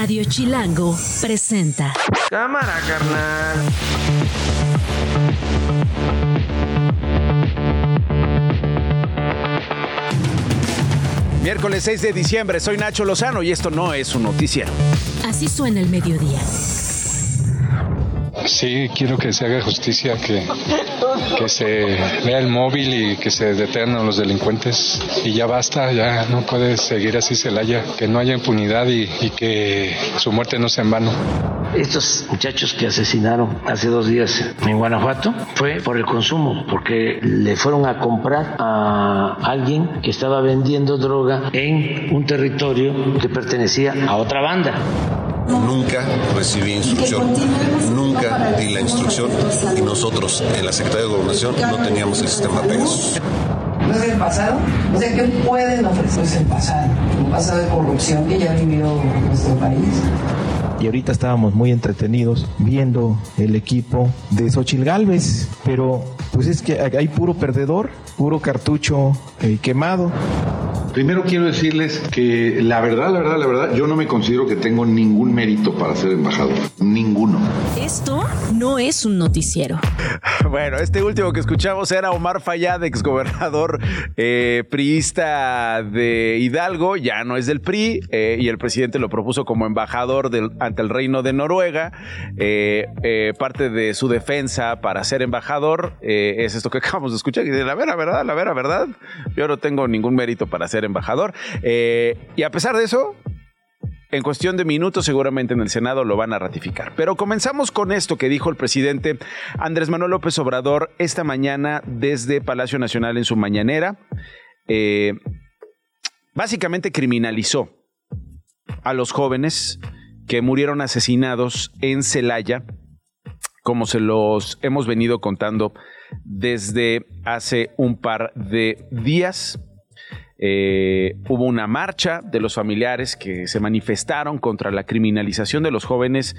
Radio Chilango presenta. Cámara, carnal. Miércoles 6 de diciembre, soy Nacho Lozano y esto no es un noticiero. Así suena el mediodía. Sí, quiero que se haga justicia, que, que se vea el móvil y que se detengan los delincuentes. Y ya basta, ya no puede seguir así Celaya, que no haya impunidad y, y que su muerte no sea en vano. Estos muchachos que asesinaron hace dos días en Guanajuato fue por el consumo, porque le fueron a comprar a alguien que estaba vendiendo droga en un territorio que pertenecía a otra banda. Nunca recibí instrucción, nunca di la instrucción y nosotros en la Secretaría de Gobernación no teníamos el sistema Pegasus. ¿No es el pasado? O sea, ¿qué pueden ofrecer? Es el pasado, un pasado de corrupción que ya vivió nuestro país y ahorita estábamos muy entretenidos viendo el equipo de Xochil Galvez, pero pues es que hay puro perdedor, puro cartucho eh, quemado. Primero quiero decirles que la verdad, la verdad, la verdad, yo no me considero que tengo ningún mérito para ser embajador. Ninguno. Esto no es un noticiero. Bueno, este último que escuchamos era Omar Fayad, exgobernador eh, priista de Hidalgo, ya no es del PRI, eh, y el presidente lo propuso como embajador del, ante el Reino de Noruega. Eh, eh parte de su defensa para ser embajador eh, es esto que acabamos de escuchar. Y dice, la vera verdad, la vera verdad, yo no tengo ningún mérito para ser embajador. Eh, y a pesar de eso, en cuestión de minutos seguramente en el Senado lo van a ratificar. Pero comenzamos con esto que dijo el presidente Andrés Manuel López Obrador esta mañana desde Palacio Nacional en su mañanera. Eh, básicamente criminalizó a los jóvenes que murieron asesinados en Celaya, como se los hemos venido contando desde hace un par de días. Eh, hubo una marcha de los familiares que se manifestaron contra la criminalización de los jóvenes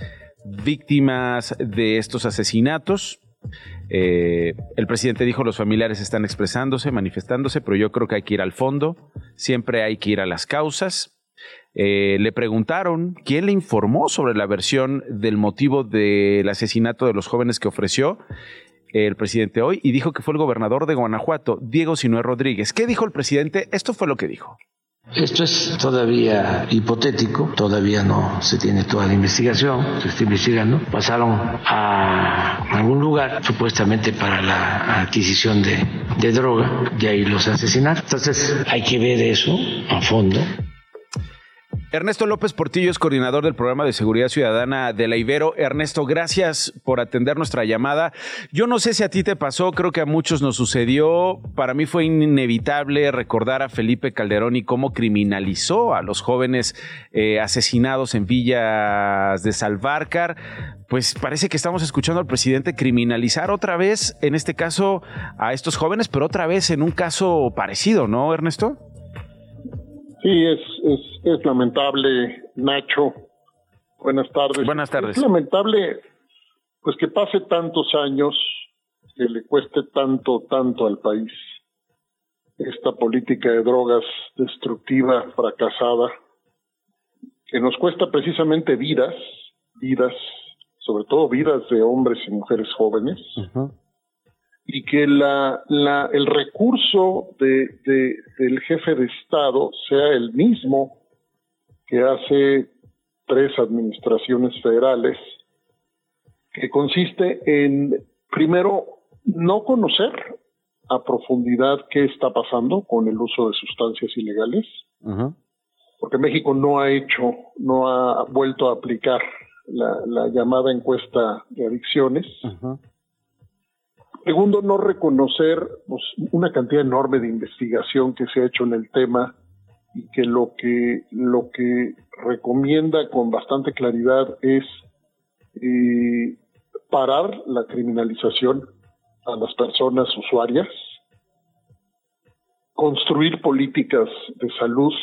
víctimas de estos asesinatos. Eh, el presidente dijo los familiares están expresándose, manifestándose, pero yo creo que hay que ir al fondo, siempre hay que ir a las causas. Eh, le preguntaron quién le informó sobre la versión del motivo del asesinato de los jóvenes que ofreció el presidente hoy y dijo que fue el gobernador de Guanajuato, Diego Sinué Rodríguez. ¿Qué dijo el presidente? Esto fue lo que dijo. Esto es todavía hipotético, todavía no se tiene toda la investigación, se está investigando. Pasaron a algún lugar supuestamente para la adquisición de, droga y ahí los asesinaron. Entonces hay que ver eso a fondo. Ernesto López Portillo es coordinador del programa de seguridad ciudadana de la Ibero. Ernesto, gracias por atender nuestra llamada. Yo no sé si a ti te pasó, creo que a muchos nos sucedió. Para mí fue inevitable recordar a Felipe Calderón y cómo criminalizó a los jóvenes eh, asesinados en villas de Salvarcar. Pues parece que estamos escuchando al presidente criminalizar otra vez, en este caso, a estos jóvenes, pero otra vez en un caso parecido, ¿no, Ernesto? Sí, es, es, es lamentable, Nacho. Buenas tardes. Buenas tardes. Es lamentable, pues que pase tantos años, que le cueste tanto, tanto al país esta política de drogas destructiva, fracasada, que nos cuesta precisamente vidas, vidas, sobre todo vidas de hombres y mujeres jóvenes. Uh -huh y que la, la, el recurso de, de, del jefe de Estado sea el mismo que hace tres administraciones federales, que consiste en, primero, no conocer a profundidad qué está pasando con el uso de sustancias ilegales, uh -huh. porque México no ha hecho, no ha vuelto a aplicar la, la llamada encuesta de adicciones. Uh -huh. Segundo, no reconocer pues, una cantidad enorme de investigación que se ha hecho en el tema y que lo que lo que recomienda con bastante claridad es eh, parar la criminalización a las personas usuarias, construir políticas de salud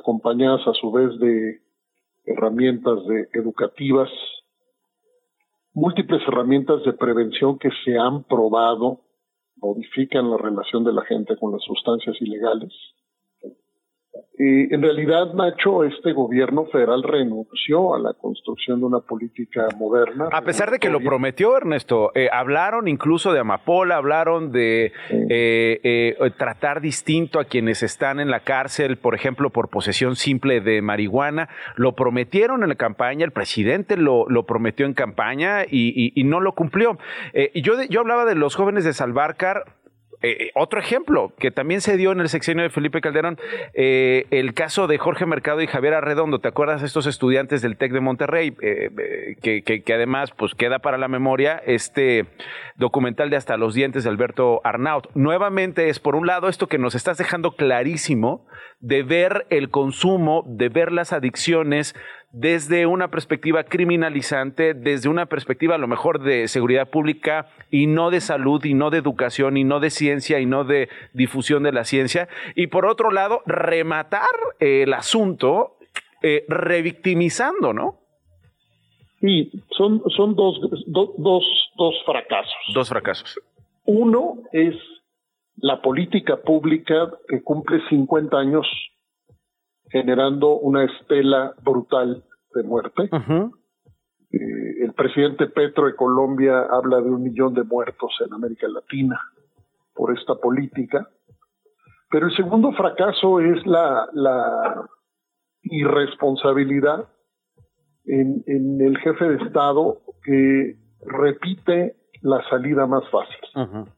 acompañadas a su vez de herramientas de educativas múltiples herramientas de prevención que se han probado modifican la relación de la gente con las sustancias ilegales. Eh, en realidad, Nacho, este gobierno federal renunció a la construcción de una política moderna. A pesar de que lo prometió, Ernesto, eh, hablaron incluso de amapola, hablaron de eh, tratar distinto a quienes están en la cárcel, por ejemplo, por posesión simple de marihuana. Lo prometieron en la campaña, el presidente lo, lo prometió en campaña y, y no lo cumplió. yo, yo hablaba de los jóvenes de Salvarcar eh, otro ejemplo que también se dio en el sexenio de Felipe Calderón, eh, el caso de Jorge Mercado y Javier Arredondo. ¿Te acuerdas de estos estudiantes del TEC de Monterrey? Eh, que, que, además pues queda para la memoria este documental de Hasta los Dientes de Alberto Arnaut. Nuevamente es, por un lado, esto que nos estás dejando clarísimo de ver el consumo, de ver las adicciones, desde una perspectiva criminalizante, desde una perspectiva a lo mejor de seguridad pública y no de salud y no de educación y no de ciencia y no de difusión de la ciencia. Y por otro lado, rematar el asunto eh, revictimizando, ¿no? Sí, son, son dos, dos, dos fracasos. Dos fracasos. Uno es la política pública que cumple 50 años generando una estela brutal de muerte. Eh, el presidente Petro de Colombia habla de un millón de muertos en América Latina por esta política. Pero el segundo fracaso es la, la irresponsabilidad en, en, el jefe de Estado que repite la salida más fácil.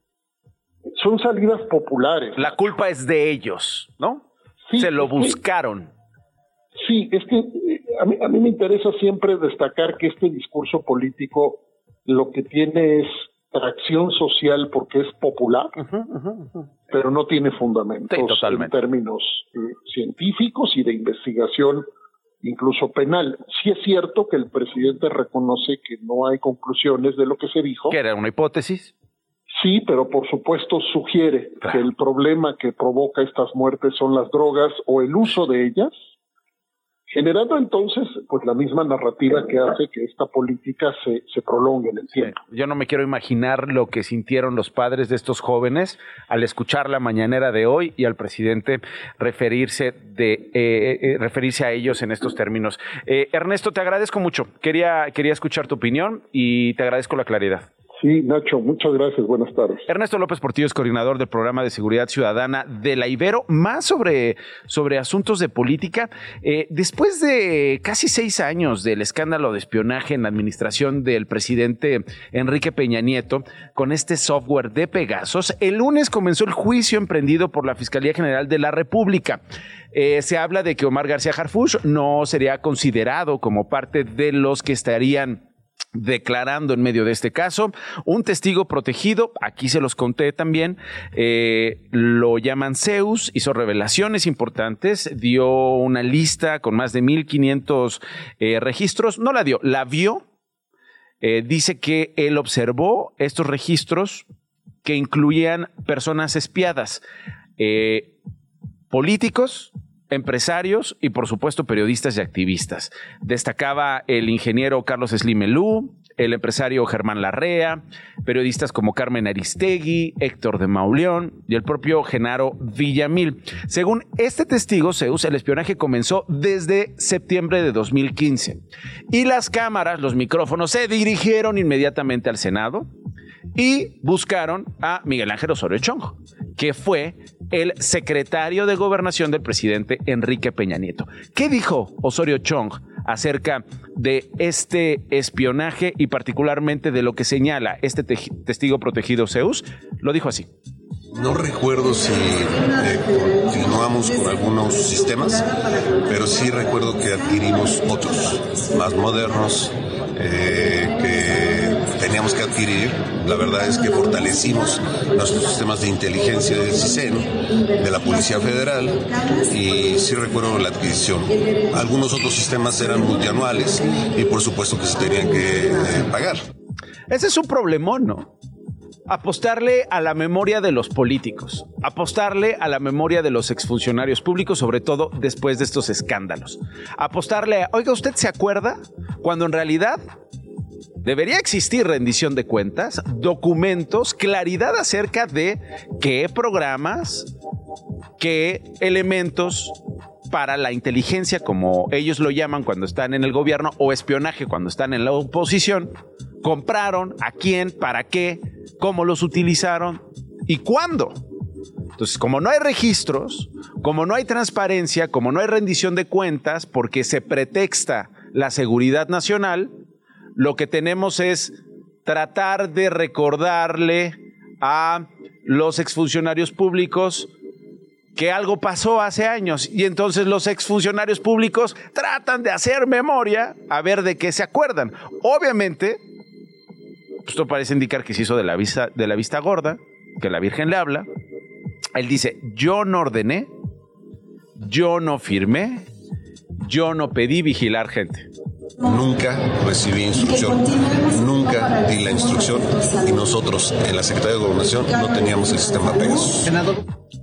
Son salidas populares. La culpa es de ellos, ¿no? Se lo buscaron. sí, es que eh, a mí, a mí me interesa siempre destacar que este discurso político lo que tiene es tracción social porque es popular, pero no tiene fundamentos en términos eh, científicos y de investigación, incluso penal. Sí es cierto que el presidente reconoce que no hay conclusiones de lo que se dijo. Que era una hipótesis. Sí, pero por supuesto sugiere que el problema que provoca estas muertes son las drogas o el uso de ellas, generando entonces pues la misma narrativa que hace que esta política se, se prolongue en el tiempo. Yo no me quiero imaginar lo que sintieron los padres de estos jóvenes al escuchar la mañanera de hoy y al presidente referirse de eh, eh, eh, referirse a ellos en estos términos. Ernesto, te agradezco mucho. Quería quería escuchar tu opinión y te agradezco la claridad. Sí, Nacho, muchas gracias. Buenas tardes. Ernesto López Portillo es coordinador del programa de seguridad ciudadana de la Ibero, más sobre, sobre asuntos de política. Eh, después de casi seis años del escándalo de espionaje en la administración del presidente Enrique Peña Nieto con este software de Pegasos, el lunes comenzó el juicio emprendido por la Fiscalía General de la República. Eh, se habla de que Omar García Harfuch no sería considerado como parte de los que estarían declarando en medio de este caso. Un testigo protegido, aquí se los conté también, eh, lo llaman Zeus, hizo revelaciones importantes, dio una lista con más de 1500 eh, registros, no la dio, la vio. Eh, dice que él observó estos registros que incluían personas espiadas, políticos, empresarios y por supuesto periodistas y activistas. Destacaba el ingeniero Carlos Slimelú, el empresario Germán Larrea, periodistas como Carmen Aristegui, Héctor de Mauleón y el propio Genaro Villamil. Según este testigo, Zeus, el espionaje comenzó desde septiembre de 2015 y las cámaras, los micrófonos se dirigieron inmediatamente al Senado y buscaron a Miguel Ángel Osorio Chong, que fue el secretario de gobernación del presidente Enrique Peña Nieto. ¿Qué dijo Osorio Chong acerca de este espionaje y particularmente de lo que señala este testigo protegido Zeus? Lo dijo así. No recuerdo si eh, continuamos con algunos sistemas, pero sí recuerdo que adquirimos otros, más modernos, eh, teníamos que adquirir. La verdad es que fortalecimos nuestros sistemas de inteligencia del CISEN, de la Policía Federal, y sí recuerdo la adquisición. Algunos otros sistemas eran multianuales y por supuesto que se tenían que eh, pagar. Ese es un problemón, ¿no? apostarle a la memoria de los políticos, apostarle a la memoria de los exfuncionarios públicos, sobre todo después de estos escándalos. Apostarle a, oiga, ¿usted se acuerda cuando en realidad debería existir rendición de cuentas, documentos, claridad acerca de qué programas, qué elementos para la inteligencia, como ellos lo llaman cuando están en el gobierno, o espionaje cuando están en la oposición, compraron, a quién, para qué, cómo los utilizaron y cuándo. Entonces, como no hay registros, como no hay transparencia, como no hay rendición de cuentas, porque se pretexta la seguridad nacional, lo que tenemos es tratar de recordarle a los exfuncionarios públicos que algo pasó hace años y entonces los exfuncionarios públicos tratan de hacer memoria a ver de qué se acuerdan. Obviamente, esto parece indicar que se hizo de la vista, de la vista gorda, que la Virgen le habla. Él dice, yo no ordené, yo no firmé, yo no pedí vigilar gente. Nunca recibí instrucción, nunca di la instrucción. Y nosotros en la Secretaría de Gobernación no teníamos el sistema Pegasus.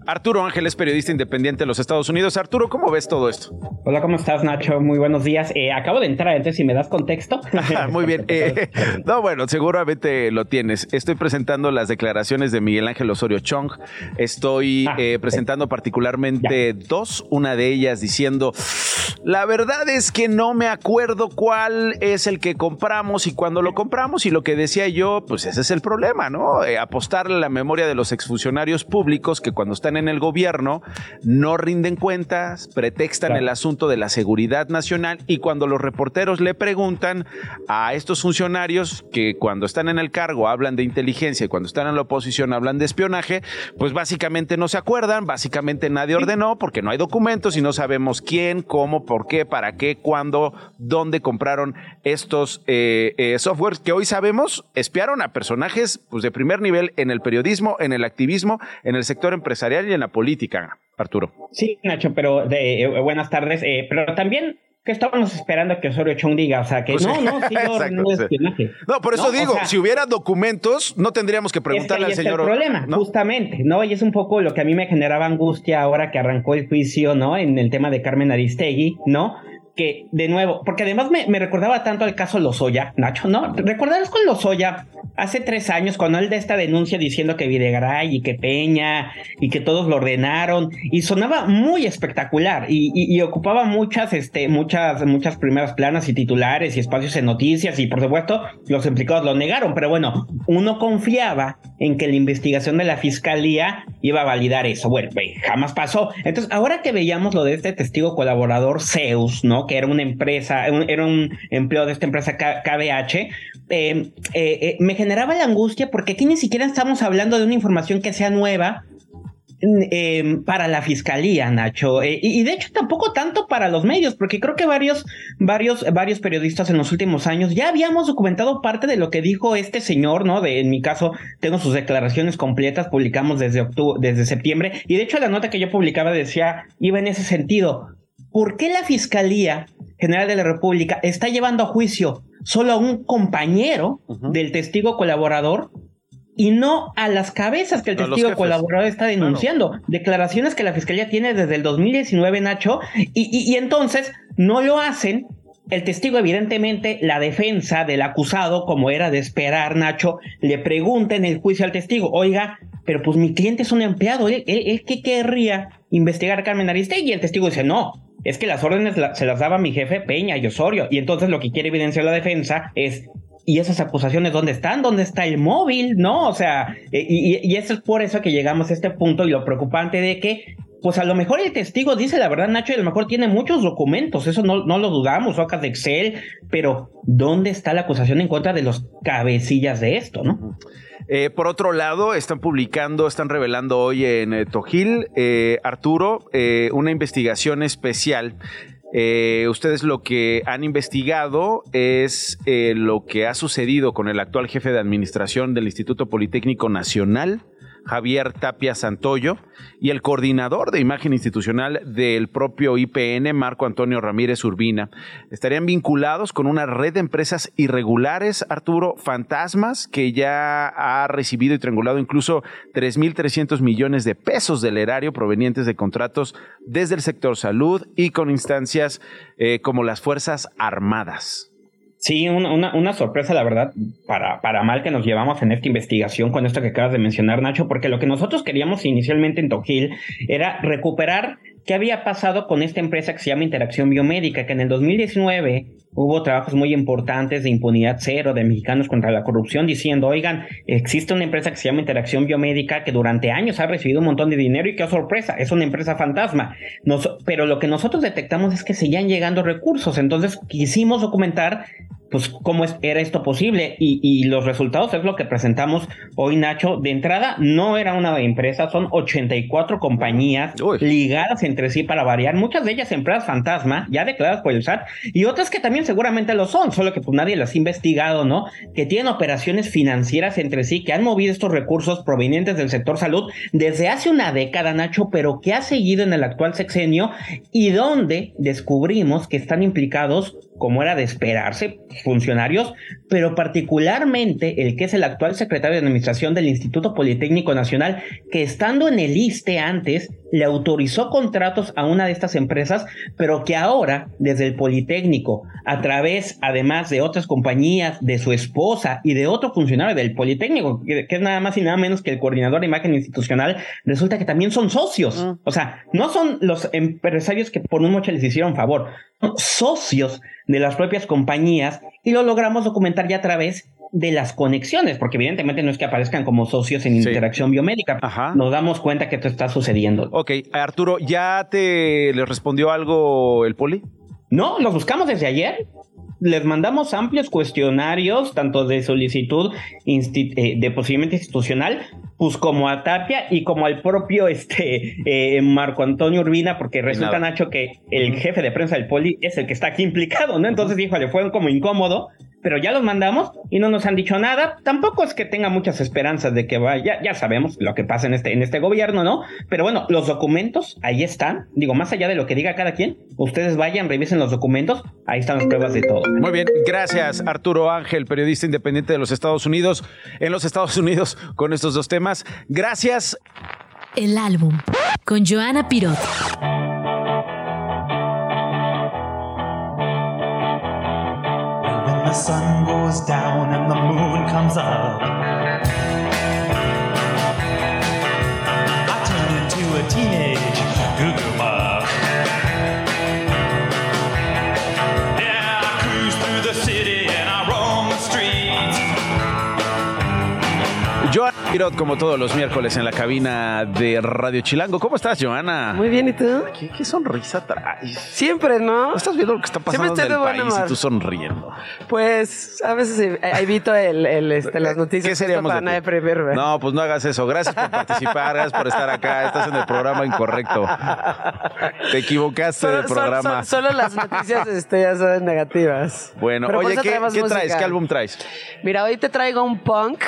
Arturo Ángeles, periodista independiente de los Estados Unidos. Arturo, ¿cómo ves todo esto? Hola, ¿cómo estás, Nacho? Muy buenos días. Eh, acabo de entrar, entonces, si me das contexto. Muy bien. Eh, no, bueno, seguramente lo tienes. Estoy presentando las declaraciones de Miguel Ángel Osorio Chong. Estoy ah, eh, presentando particularmente dos. Una de ellas diciendo, la verdad es que no me acuerdo cuál es el que compramos y cuándo lo compramos. Y lo que decía yo, pues ese es el problema, ¿no? apostarle a la memoria de los exfuncionarios públicos que cuando están en el gobierno no rinden cuentas, pretextan el asunto de la seguridad nacional y cuando los reporteros le preguntan a estos funcionarios que cuando están en el cargo hablan de inteligencia y cuando están en la oposición hablan de espionaje, pues básicamente no se acuerdan, básicamente nadie ordenó porque no hay documentos y no sabemos quién, cómo, por qué, para qué, cuándo, dónde compraron estos eh, eh, softwares que hoy sabemos espiaron a personajes pues, de primer nivel en el periodismo, en el activismo, en el sector empresarial y en la política, Arturo. Sí, Nacho, pero de, eh, buenas tardes. Eh, pero también ¿Qué estábamos esperando que Osorio Chong diga? O sea, que pues no, no, sí, no, no, por eso digo, si hubiera documentos, no tendríamos que preguntarle al señor. Es el problema, justamente, ¿no? Y es un poco lo que a mí me generaba angustia ahora que arrancó el juicio, ¿no? En el tema de Carmen Aristegui, ¿no? Que, de nuevo, porque además me, me recordaba tanto al caso Lozoya, Nacho, ¿no? ¿Recordarás con Lozoya hace tres años cuando él de esta denuncia diciendo que Videgaray y que Peña y que todos lo ordenaron y sonaba muy espectacular y, y, ocupaba muchas, este, muchas, muchas primeras planas y titulares y espacios en noticias y por supuesto los implicados lo negaron, pero bueno, uno confiaba en que la investigación de la fiscalía iba a validar eso. Bueno, jamás pasó. Entonces, ahora que veíamos lo de este testigo colaborador Zeus, ¿no? que era una empresa, era un empleo de esta empresa KBH, eh, eh, eh, me generaba la angustia porque aquí ni siquiera estamos hablando de una información que sea nueva, para la fiscalía, Nacho. y, de hecho tampoco tanto para los medios, porque creo que varios, varios, varios periodistas en los últimos años ya habíamos documentado parte de lo que dijo este señor, ¿no? De, en mi caso, tengo sus declaraciones completas, publicamos desde octubre, desde septiembre, y de hecho la nota que yo publicaba decía, iba en ese sentido. ¿por qué la Fiscalía General de la República está llevando a juicio solo a un compañero del testigo colaborador y no a las cabezas que el testigo colaborador está denunciando. Declaraciones que la Fiscalía tiene desde el 2019, Nacho, y, y, entonces no lo hacen. El testigo, evidentemente, la defensa del acusado, como era de esperar, Nacho, le pregunta en el juicio al testigo, oiga, pero pues mi cliente es un empleado, ¿él, él, qué querría investigar a Carmen Aristegui? Y el testigo dice, no, es que las órdenes se las daba mi jefe Peña y Osorio. Y entonces lo que quiere evidenciar la defensa es ¿Y esas acusaciones dónde están? ¿Dónde está el móvil? ¿No? O sea, eh, y, eso es por eso que llegamos a este punto y lo preocupante de que, pues a lo mejor el testigo dice la verdad, Nacho, y a lo mejor tiene muchos documentos, eso no, no lo dudamos, hojas de Excel, pero ¿dónde está la acusación en contra de los cabecillas de esto, no? Eh, por otro lado, están publicando, están revelando hoy en eh, Tojil, eh, Arturo, una investigación especial. Ustedes lo que han investigado es lo que ha sucedido con el actual jefe de administración del Instituto Politécnico Nacional, Javier Tapia Santoyo, y el coordinador de imagen institucional del propio IPN, Marco Antonio Ramírez Urbina. Estarían vinculados con una red de empresas irregulares, Arturo, fantasmas, que ya ha recibido y triangulado incluso 3.300 millones de pesos del erario provenientes de contratos desde el sector salud y con instancias eh, como las Fuerzas Armadas. Sí, una, una, sorpresa, la verdad, para, para mal que nos llevamos en esta investigación con esto que acabas de mencionar, Nacho, porque lo que nosotros queríamos inicialmente en Tojil era recuperar ¿qué había pasado con esta empresa que se llama Interacción Biomédica? Que en el 2019 hubo trabajos muy importantes de impunidad cero de mexicanos contra la corrupción diciendo, oigan, existe una empresa que se llama Interacción Biomédica que durante años ha recibido un montón de dinero y qué sorpresa, es una empresa fantasma. pero lo que nosotros detectamos es que seguían llegando recursos, entonces quisimos documentar pues cómo es, era esto posible y, los resultados es lo que presentamos hoy Nacho. De entrada no era una empresa, son 84 compañías ligadas entre sí para variar, muchas de ellas empresas fantasma ya declaradas por el SAT y otras que también seguramente lo son, solo que pues nadie las ha investigado, ¿no? Que tienen operaciones financieras entre sí, que han movido estos recursos provenientes del sector salud desde hace una década, Nacho, pero que ha seguido en el actual sexenio y donde descubrimos que están implicados como era de esperarse, funcionarios, pero particularmente el que es el actual secretario de Administración del Instituto Politécnico Nacional, que estando en el ISTE antes, le autorizó contratos a una de estas empresas, pero que ahora, desde el Politécnico, a través, además de otras compañías, de su esposa y de otro funcionario del Politécnico, que, es nada más y nada menos que el coordinador de imagen institucional, resulta que también son socios. Mm. O sea, no son los empresarios que por un moche les hicieron favor, socios de las propias compañías y lo logramos documentar ya a través de las conexiones, porque evidentemente no es que aparezcan como socios en interacción biomédica. Nos damos cuenta que esto está sucediendo. Ok, Arturo, ¿ya te le respondió algo el poli? No, los buscamos desde ayer. Les mandamos amplios cuestionarios, tanto de solicitud eh, de procedimiento institucional, pues como a Tapia y como al propio este eh, Marco Antonio Urbina, porque resulta, Nacho, que el jefe de prensa del Poli es el que está aquí implicado, ¿no? Entonces, dijo, le fue como incómodo pero ya los mandamos y no nos han dicho nada. Tampoco es que tenga muchas esperanzas de que vaya, ya sabemos lo que pasa en este, en este gobierno, ¿no? Pero bueno, los documentos ahí están. Digo, más allá de lo que diga cada quien, ustedes vayan, revisen los documentos, ahí están las pruebas de todo. Muy bien, gracias Arturo Ángel, periodista independiente de los Estados Unidos, en los Estados Unidos con estos dos temas. Gracias. El álbum con Joana Pirot. Sun goes down and the moon comes up. Como todos los miércoles en la cabina de Radio Chilango. ¿Cómo estás, Joana? Muy bien, ¿y tú? ¿Qué, sonrisa traes? Siempre, ¿no? ¿Estás viendo lo que está pasando en el país y tú sonriendo? Pues a veces evito el, este, las noticias. ¿Qué seríamos para de No, pues no hagas eso. Gracias por participar, gracias por estar acá. Estás en el programa incorrecto. Te equivocaste del programa. solo las noticias este, ya son negativas. Bueno, oye, ¿qué, ¿qué traes? ¿Qué álbum traes? Mira, hoy te traigo un punk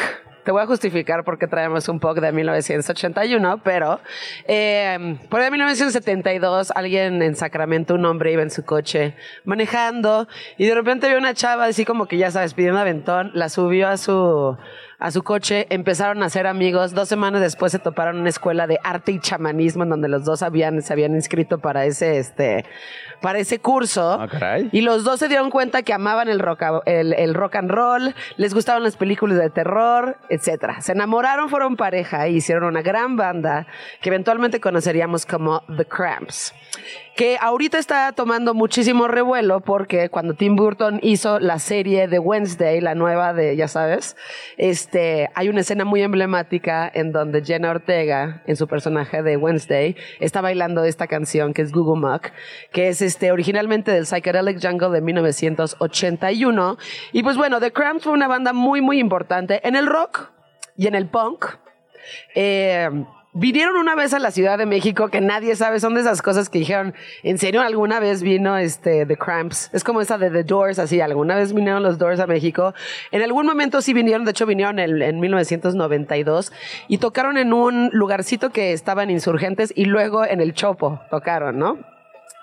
te voy a justificar por qué traemos un poco de 1981, pero eh, por ahí 1972 alguien en Sacramento, un hombre iba en su coche manejando y de repente vio una chava así como que ya sabes, pidiendo aventón, la subió a su a su coche, empezaron a ser amigos. Dos semanas después se toparon en una escuela de arte y chamanismo en donde los dos habían, se habían inscrito para ese, este, para ese curso. Ah, y los dos se dieron cuenta que amaban el rock, el, el rock and roll, les gustaban las películas de terror, etc. Se enamoraron, fueron pareja y hicieron una gran banda que eventualmente conoceríamos como The Cramps que ahorita está tomando muchísimo revuelo porque cuando Tim Burton hizo la serie de Wednesday, la nueva de, ya sabes, este, hay una escena muy emblemática en donde Jenna Ortega, en su personaje de Wednesday, está bailando esta canción que es Google Muck, que es este, originalmente del Psychedelic Jungle de 1981. Y pues bueno, The Cramps fue una banda muy, muy importante en el rock y en el punk. Eh, vinieron una vez a la Ciudad de México que nadie sabe, son de esas cosas que dijeron, ¿en serio alguna vez vino este The Cramps? Es como esa de The Doors, así, alguna vez vinieron los Doors a México. En algún momento sí vinieron, de hecho vinieron en, en 1992 y tocaron en un lugarcito que estaban insurgentes y luego en el Chopo tocaron, ¿no?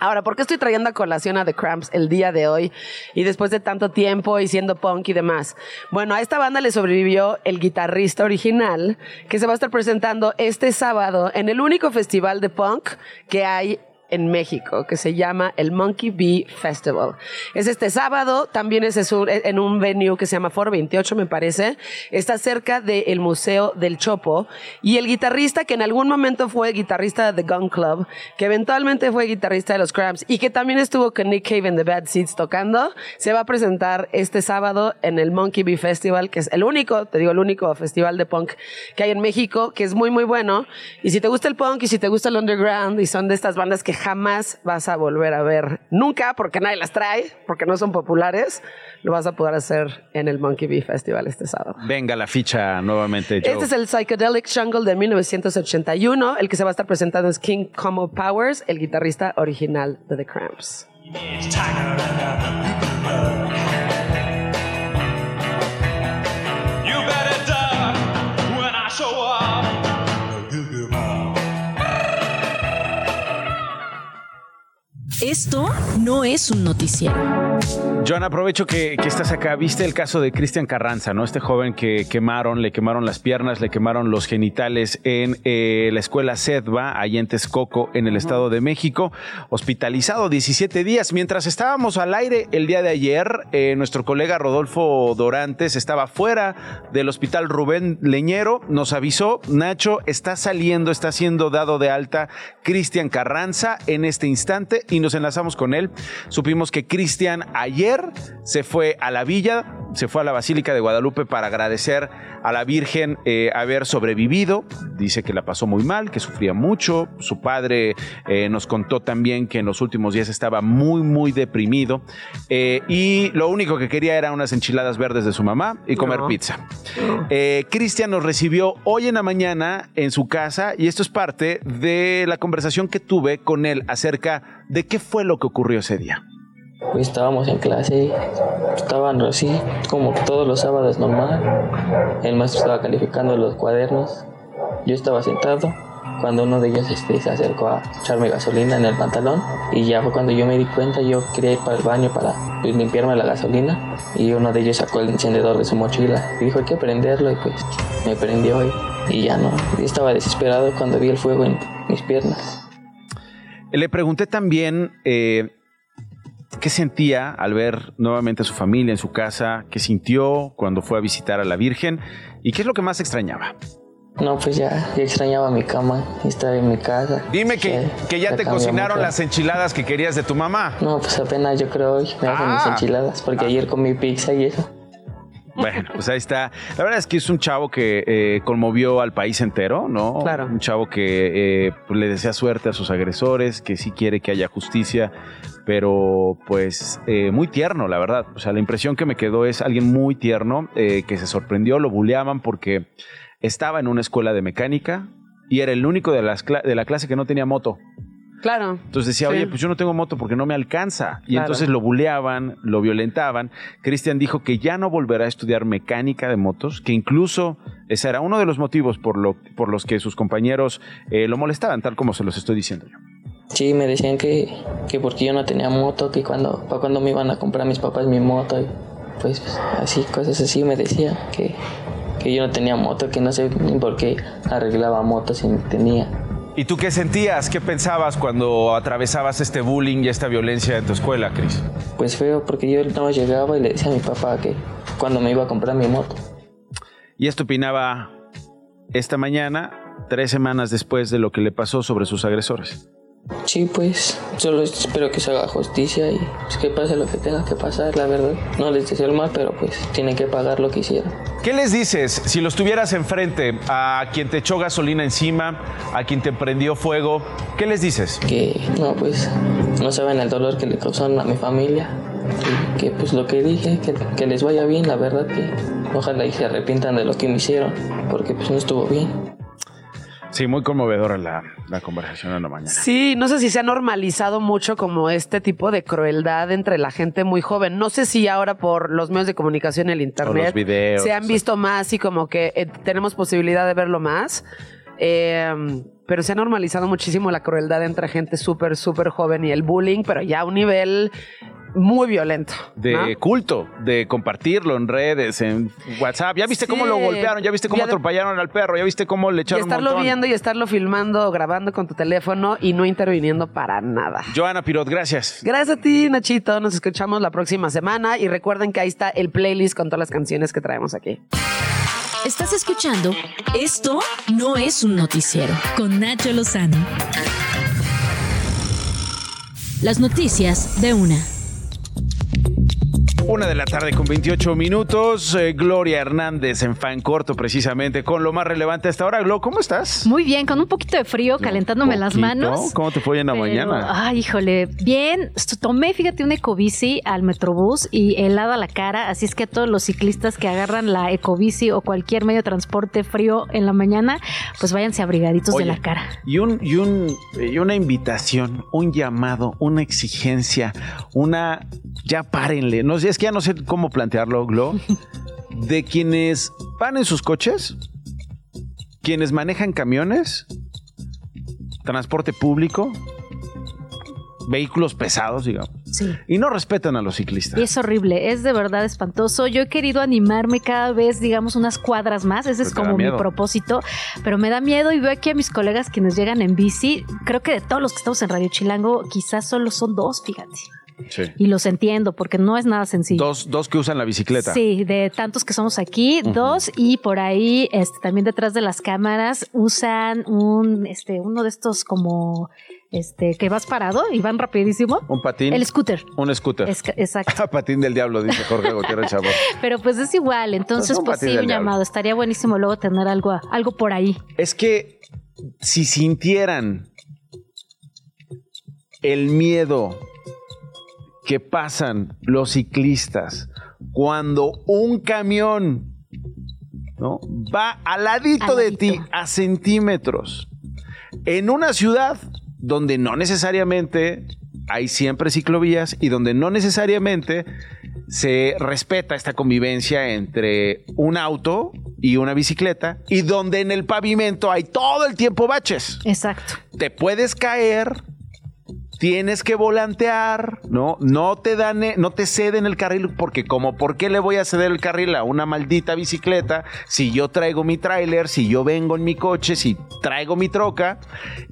Ahora, ¿por qué estoy trayendo a colación a The Cramps el día de hoy y después de tanto tiempo y siendo punk y demás? Bueno, a esta banda le sobrevivió el guitarrista original que se va a estar presentando este sábado en el único festival de punk que hay en México que se llama el Monkey Bee Festival. Es este sábado, también es en un venue que se llama Foro 28, me parece. Está cerca del Museo del Chopo. Y el guitarrista que en algún momento fue guitarrista de The Gun Club, que eventualmente fue guitarrista de los Cramps y que también estuvo con Nick Cave en The Bad Seeds tocando, se va a presentar este sábado en el Monkey Bee Festival, que es el único, te digo, el único festival de punk que hay en México, que es muy, muy bueno. Y si te gusta el punk y si te gusta el underground y son de estas bandas que jamás vas a volver a ver nunca porque nadie las trae, porque no son populares, lo vas a poder hacer en el Monkey Bee Festival este sábado. Venga la ficha nuevamente, Joe. Este es el Psychedelic Jungle de 1981. El que se va a estar presentando es King Como Powers, el guitarrista original de The Cramps. Esto no es un noticiero. John, aprovecho que, que estás acá. Viste el caso de Cristian Carranza, ¿no? Este joven que quemaron, le quemaron las piernas, le quemaron los genitales en eh, la escuela Sedva, allá en Texcoco, en el Estado de México. Hospitalizado 17 días. Mientras estábamos al aire el día de ayer, eh, nuestro colega Rodolfo Dorantes estaba fuera del hospital Rubén Leñero. Nos avisó, Nacho, está saliendo, está siendo dado de alta Cristian Carranza en este instante y nos enlazamos con él. Supimos que Cristian ayer se fue a la villa, se fue a la Basílica de Guadalupe para agradecer a la Virgen eh, haber sobrevivido. Dice que la pasó muy mal, que sufría mucho. Su padre eh, nos contó también que en los últimos días estaba muy, muy deprimido. Eh, y lo único que quería era unas enchiladas verdes de su mamá y comer No. pizza. Cristian nos recibió hoy en la mañana en su casa y esto es parte de la conversación que tuve con él acerca de qué fue lo que ocurrió ese día. Pues estábamos en clase, estaban así, como todos los sábados normal. El maestro estaba calificando los cuadernos. Yo estaba sentado cuando uno de ellos este, se acercó a echarme gasolina en el pantalón. Y ya fue cuando yo me di cuenta, yo quería ir para el baño para pues, limpiarme la gasolina. Y uno de ellos sacó el encendedor de su mochila y dijo hay que prenderlo. Y pues me prendió y, y ya no. Yo estaba desesperado cuando vi el fuego en mis piernas. Le pregunté también eh, qué sentía al ver nuevamente a su familia en su casa, qué sintió cuando fue a visitar a la Virgen y qué es lo que más extrañaba. No, pues ya, ya extrañaba mi cama, estaba en mi casa. Dime que, que ya te cocinaron las enchiladas que querías de tu mamá. No, pues apenas yo creo hoy me hacen mis Ah. enchiladas, porque ayer comí pizza y eso. Bueno, pues ahí está. La verdad es que es un chavo que eh, conmovió al país entero, ¿no? Claro. Un chavo que eh, pues, le desea suerte a sus agresores, que sí quiere que haya justicia, pero pues eh, muy tierno, la verdad. O sea, la impresión que me quedó es alguien muy tierno, eh, que se sorprendió, lo buleaban porque estaba en una escuela de mecánica y era el único de, las de la clase que no tenía moto. Claro. Entonces decía, Sí. oye, pues yo no tengo moto porque no me alcanza. Y Claro. entonces lo buleaban, lo violentaban. Cristian dijo que ya no volverá a estudiar mecánica de motos, que incluso ese era uno de los motivos por, lo, por los que sus compañeros eh, lo molestaban, tal como se los estoy diciendo yo. Sí, me decían que, que porque yo no tenía moto, que cuando, para cuando me iban a comprar mis papás mi moto, y pues así, cosas así me decían, que, que yo no tenía moto, que no sé ni por qué arreglaba motos si tenía. ¿Y tú qué sentías? ¿Qué pensabas cuando atravesabas este bullying y esta violencia en tu escuela, Cris? Pues feo, porque yo no llegaba y le decía a mi papá que cuando me iba a comprar mi moto. Y esto opinaba esta mañana, tres semanas después de lo que le pasó sobre sus agresores. Sí, pues solo espero que se haga justicia y pues, que pase lo que tenga que pasar, la verdad. No les deseo el mal, pero pues tienen que pagar lo que hicieron. ¿Qué les dices si los tuvieras enfrente a quien te echó gasolina encima, a quien te prendió fuego? ¿Qué les dices? Que no, pues no saben el dolor que le causaron a mi familia. Y que pues lo que dije, que, que les vaya bien, la verdad que ojalá y se arrepientan de lo que me hicieron, porque pues no estuvo bien. Sí, muy conmovedora la, la conversación en la mañana. Sí, no sé si se ha normalizado mucho como este tipo de crueldad entre la gente muy joven. No sé si ahora por los medios de comunicación, el internet, los videos, se han visto más y como que eh, tenemos posibilidad de verlo más. Eh, pero se ha normalizado muchísimo la crueldad entre gente súper, súper joven y el bullying, pero ya a un nivel muy violento. de ¿no? culto, de compartirlo en redes, en WhatsApp. ¿Ya viste cómo lo golpearon? ¿Ya viste cómo Y ade- atropellaron al perro? ¿Ya viste cómo le Y echaron un estarlo montón? viendo y estarlo filmando o grabando con tu teléfono y no interviniendo para nada. Joana Pirot, gracias. Gracias a ti, Nachito. Nos escuchamos la próxima semana y recuerden que ahí está el playlist con todas las canciones que traemos aquí. Estás escuchando Esto no es un noticiero con Nacho Lozano. Las noticias de una. Thank you. Una de la tarde con 28 minutos. eh, Gloria Hernández en Fan Corto, precisamente, con lo más relevante hasta ahora. Glo, ¿cómo estás? Muy bien, con un poquito de frío, calentándome las manos. ¿Cómo te fue en la Pero, mañana? Ay, híjole, bien. Tomé, fíjate, un ecobici al Metrobús y helada la cara. Así es que a todos los ciclistas que agarran la ecobici o cualquier medio de transporte frío en la mañana, pues váyanse abrigaditos Oye, de la cara. Y, un, y, un, y una invitación, un llamado, una exigencia, una... Ya párenle. No sé, es que ya no sé cómo plantearlo, Glo. De quienes van en sus coches, quienes manejan camiones, transporte público, vehículos pesados, digamos, Sí. y no respetan a los ciclistas. Y es horrible, es de verdad espantoso. Yo he querido animarme cada vez, digamos, unas cuadras más. Ese es Pero como mi propósito. Pero me da miedo y veo aquí a mis colegas quienes llegan en bici. Creo que de todos los que estamos en Radio Chilango, quizás solo son dos, fíjate. Sí. Y los entiendo porque no es nada sencillo. Dos, dos que usan la bicicleta. Sí, de tantos que somos aquí, dos y por ahí, este, también detrás de las cámaras usan un, este, uno de estos como, este, que vas parado y van rapidísimo. Un patín. El scooter. Un scooter. Es- exacto. patín del diablo, dice Jorge Gutiérrez Chabot. Pero pues es igual, entonces Pues un pues sí, un diablo. llamado. Estaría buenísimo luego tener algo, algo por ahí. Es que si sintieran el miedo que pasan los ciclistas cuando un camión ¿no? va al ladito Al de ladito. ti a centímetros en una ciudad donde no necesariamente hay siempre ciclovías y donde no necesariamente se respeta esta convivencia entre un auto y una bicicleta y donde en el pavimento hay todo el tiempo baches. Exacto. Te puedes caer, tienes que volantear, ¿no? No te dan, eh, no te ceden el carril porque como, ¿por qué le voy a ceder el carril a una maldita bicicleta si yo traigo mi tráiler, si yo vengo en mi coche, si traigo mi troca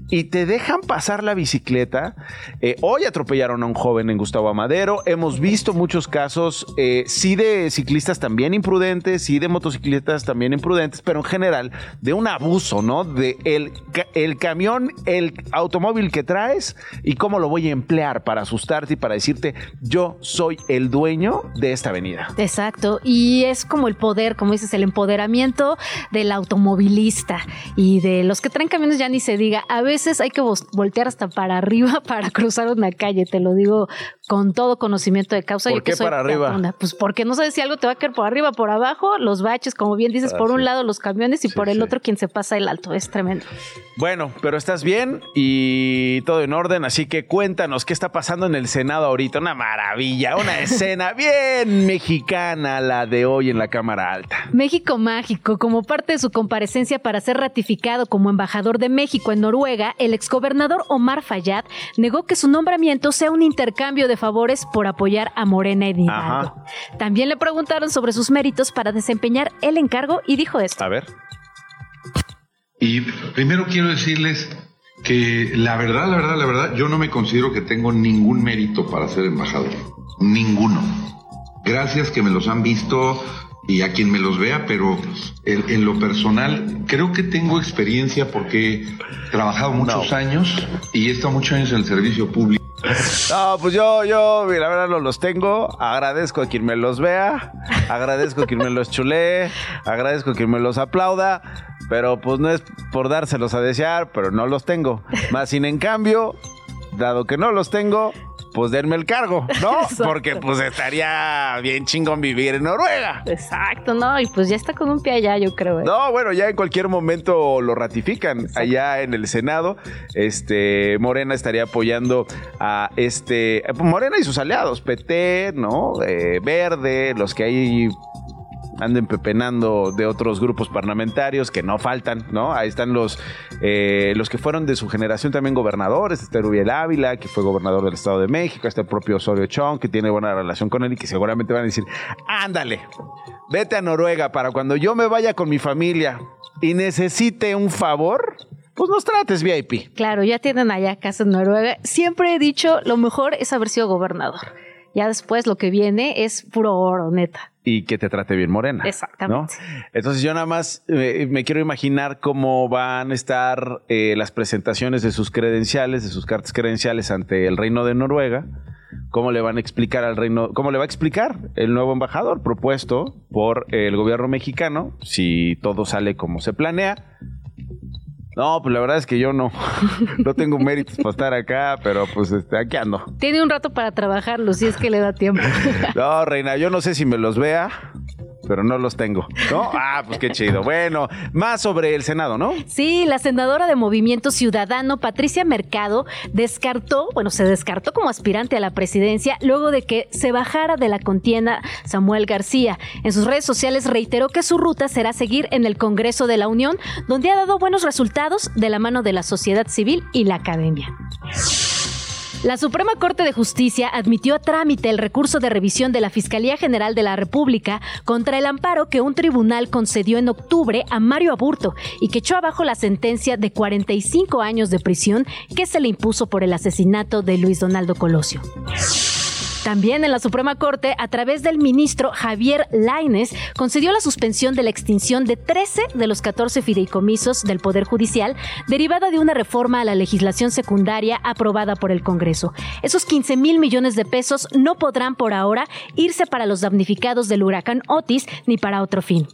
y te dejan pasar la bicicleta? Eh, hoy atropellaron a un joven en Gustavo Amadero, hemos visto muchos casos, eh, sí de ciclistas también imprudentes, sí de motociclistas también imprudentes, pero en general de un abuso, ¿no? De el, el camión, el automóvil que traes y cómo lo voy a emplear para asustarte y para decirte, yo soy el dueño de esta avenida. Exacto, y es como el poder, como dices, el empoderamiento del automovilista y de los que traen camiones ya ni se diga. A veces hay que voltear hasta para arriba para cruzar una calle, te lo digo con todo conocimiento de causa. ¿Por Yo que qué soy para arriba? Pues porque no sabes si algo te va a caer por arriba, por abajo, los baches, como bien dices, Ah, por un lado los camiones y Sí, por el sí. otro quien se pasa el alto. Es tremendo. Bueno, pero estás bien y todo en orden, así que cuéntanos qué está pasando en el Senado ahorita. Una maravilla, una escena bien mexicana la de hoy en la Cámara Alta. México Mágico, como parte de su comparecencia para ser ratificado como embajador de México en Noruega, el exgobernador Omar Fayad negó que su nombramiento sea un intercambio de favores por apoyar a Morena y Hidalgo. Ajá. También le preguntaron sobre sus méritos para desempeñar el encargo y dijo esto. A ver. Y primero quiero decirles que la verdad, la verdad, la verdad, yo no me considero que tengo ningún mérito para ser embajador. Ninguno. Gracias que me los han visto y a quien me los vea, pero en, en lo personal creo que tengo experiencia porque he trabajado muchos años y he estado muchos años en el servicio público. No, pues yo, yo, la verdad no los tengo. Agradezco a quien me los vea, agradezco a quien me los chulee, agradezco a quien me los aplauda, pero pues no es por dárselos a desear, pero no los tengo. Más sin en cambio, dado que no los tengo, pues denme el cargo, ¿no? Exacto. Porque pues estaría bien chingón vivir en Noruega. Exacto, ¿no? Y pues ya está con un pie allá, yo creo. ¿eh? No, bueno, ya en cualquier momento lo ratifican allá en el Senado. Este Morena estaría apoyando a este Morena y sus aliados, PT, ¿no? Eh, Verde, los que hay anden pepenando de otros grupos parlamentarios que no faltan, ¿no? Ahí están los, eh, los que fueron de su generación también gobernadores, este Rubiel Ávila, que fue gobernador del Estado de México, este propio Osorio Chong, que tiene buena relación con él y que seguramente van a decir, ándale, vete a Noruega para cuando yo me vaya con mi familia y necesite un favor, pues nos trates VIP. Claro, ya tienen allá casa en Noruega. Siempre he dicho, lo mejor es haber sido gobernador. Ya después lo que viene es puro oro, neta. Y que te trate bien Morena. Exactamente. ¿no? Entonces yo nada más eh, me quiero imaginar cómo van a estar eh, las presentaciones de sus credenciales, de sus cartas credenciales ante el Reino de Noruega. ¿Cómo le van a explicar al reino, cómo le va a explicar el nuevo embajador propuesto por el gobierno mexicano si todo sale como se planea? No, pues la verdad es que yo no, no tengo méritos para estar acá, pero pues este, aquí ando. Tiene un rato para trabajarlo, si es que le da tiempo. No, reina, yo no sé si me los vea, pero no los tengo, ¿no? Ah, pues qué chido. Bueno, más sobre el Senado, ¿no? Sí, la senadora de Movimiento Ciudadano, Patricia Mercado, descartó, bueno, se descartó como aspirante a la presidencia luego de que se bajara de la contienda Samuel García. En sus redes sociales reiteró que su ruta será seguir en el Congreso de la Unión, donde ha dado buenos resultados de la mano de la sociedad civil y la academia. La Suprema Corte de Justicia admitió a trámite el recurso de revisión de la Fiscalía General de la República contra el amparo que un tribunal concedió en octubre a Mario Aburto y que echó abajo la sentencia de 45 años de prisión que se le impuso por el asesinato de Luis Donaldo Colosio. También en la Suprema Corte, a través del ministro Javier Laines, concedió la suspensión de la extinción de 13 de los 14 fideicomisos del Poder Judicial, derivada de una reforma a la legislación secundaria aprobada por el Congreso. Esos 15 mil millones de pesos no podrán por ahora irse para los damnificados del huracán Otis ni para otro fin.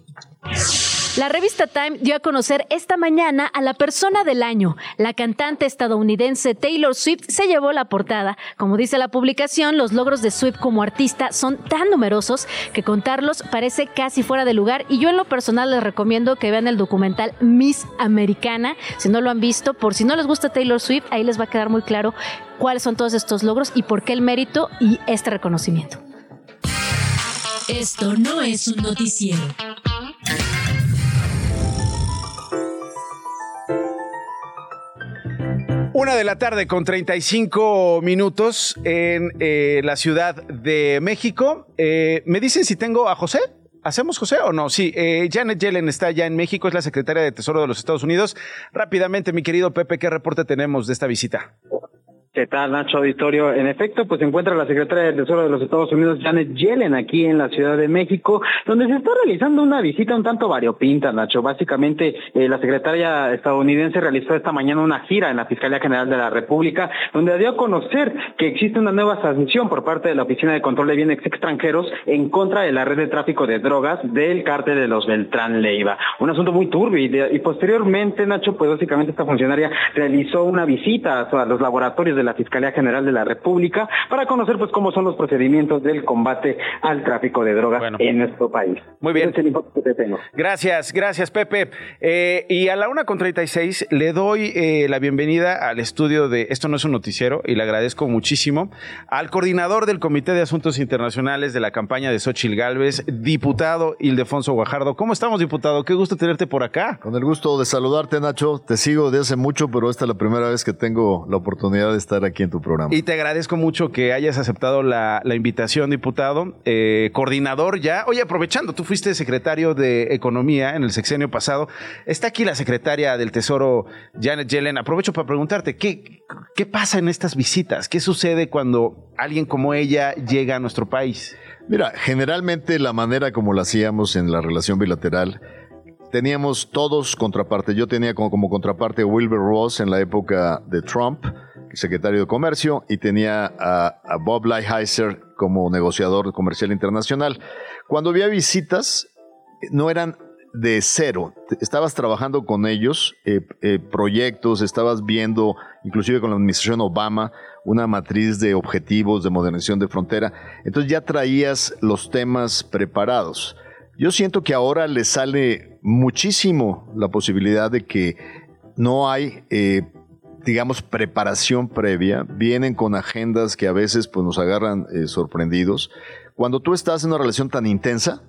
La revista Time dio a conocer esta mañana a la persona del año. La cantante estadounidense Taylor Swift se llevó la portada. Como dice la publicación, los logros de Swift como artista son tan numerosos que contarlos parece casi fuera de lugar y yo en lo personal les recomiendo que vean el documental Miss Americana. Si no lo han visto, por si no les gusta Taylor Swift, ahí les va a quedar muy claro cuáles son todos estos logros y por qué el mérito y este reconocimiento. Esto no es un noticiero. Una de la tarde con 35 minutos en eh, la Ciudad de México. Eh, ¿Me dicen si tengo a José? ¿Hacemos José o no? Sí, eh, Janet Yellen está ya en México, es la secretaria de Tesoro de los Estados Unidos. Rápidamente, mi querido Pepe, ¿qué reporte tenemos de esta visita? ¿Qué tal, Nacho Auditorio? En efecto, pues encuentra la secretaria del Tesoro de los Estados Unidos, Janet Yellen, aquí en la Ciudad de México, donde se está realizando una visita un tanto variopinta, Nacho. Básicamente, eh, la secretaria estadounidense realizó esta mañana una gira en la Fiscalía General de la República, donde dio a conocer que existe una nueva sanción por parte de la Oficina de Control de Bienes Extranjeros en contra de la red de tráfico de drogas del cártel de los Beltrán Leiva. Un asunto muy turbio y, y posteriormente, Nacho, pues básicamente esta funcionaria realizó una visita a los laboratorios de la Fiscalía General de la República para conocer pues cómo son los procedimientos del combate al tráfico de drogas en nuestro país. Muy bien. Ese es el informe que te tengo. Gracias, gracias Pepe. Eh, y a la una con 36 le doy eh, la bienvenida al estudio de Esto no es un noticiero y le agradezco muchísimo al coordinador del Comité de Asuntos Internacionales de la campaña de Xochil Gálvez, diputado Ildefonso Guajardo. ¿Cómo estamos, diputado? Qué gusto tenerte por acá. Con el gusto de saludarte, Nacho. Te sigo de hace mucho, pero esta es la primera vez que tengo la oportunidad de estar aquí en tu programa. Y te agradezco mucho que hayas aceptado la, la invitación, diputado. Eh, coordinador ya. Oye, aprovechando, tú fuiste secretario de Economía en el sexenio pasado. Está aquí la secretaria del Tesoro, Janet Yellen. Aprovecho para preguntarte, ¿qué, ¿qué pasa en estas visitas? ¿Qué sucede cuando alguien como ella llega a nuestro país? Mira, generalmente la manera como la hacíamos en la relación bilateral, teníamos todos contraparte. Yo tenía como, como contraparte a Wilbur Ross en la época de Trump, secretario de Comercio, y tenía a, Bob Lighthizer como negociador comercial internacional. Cuando había visitas, no eran de cero. Estabas trabajando con ellos, eh, eh, proyectos, estabas viendo, inclusive con la administración Obama, una matriz de objetivos de modernización de frontera. Entonces ya traías los temas preparados. Yo siento que ahora le sale muchísimo la posibilidad de que no hay, eh, digamos, preparación previa. Vienen con agendas que a veces pues, nos agarran eh, sorprendidos. Cuando tú estás en una relación tan intensa,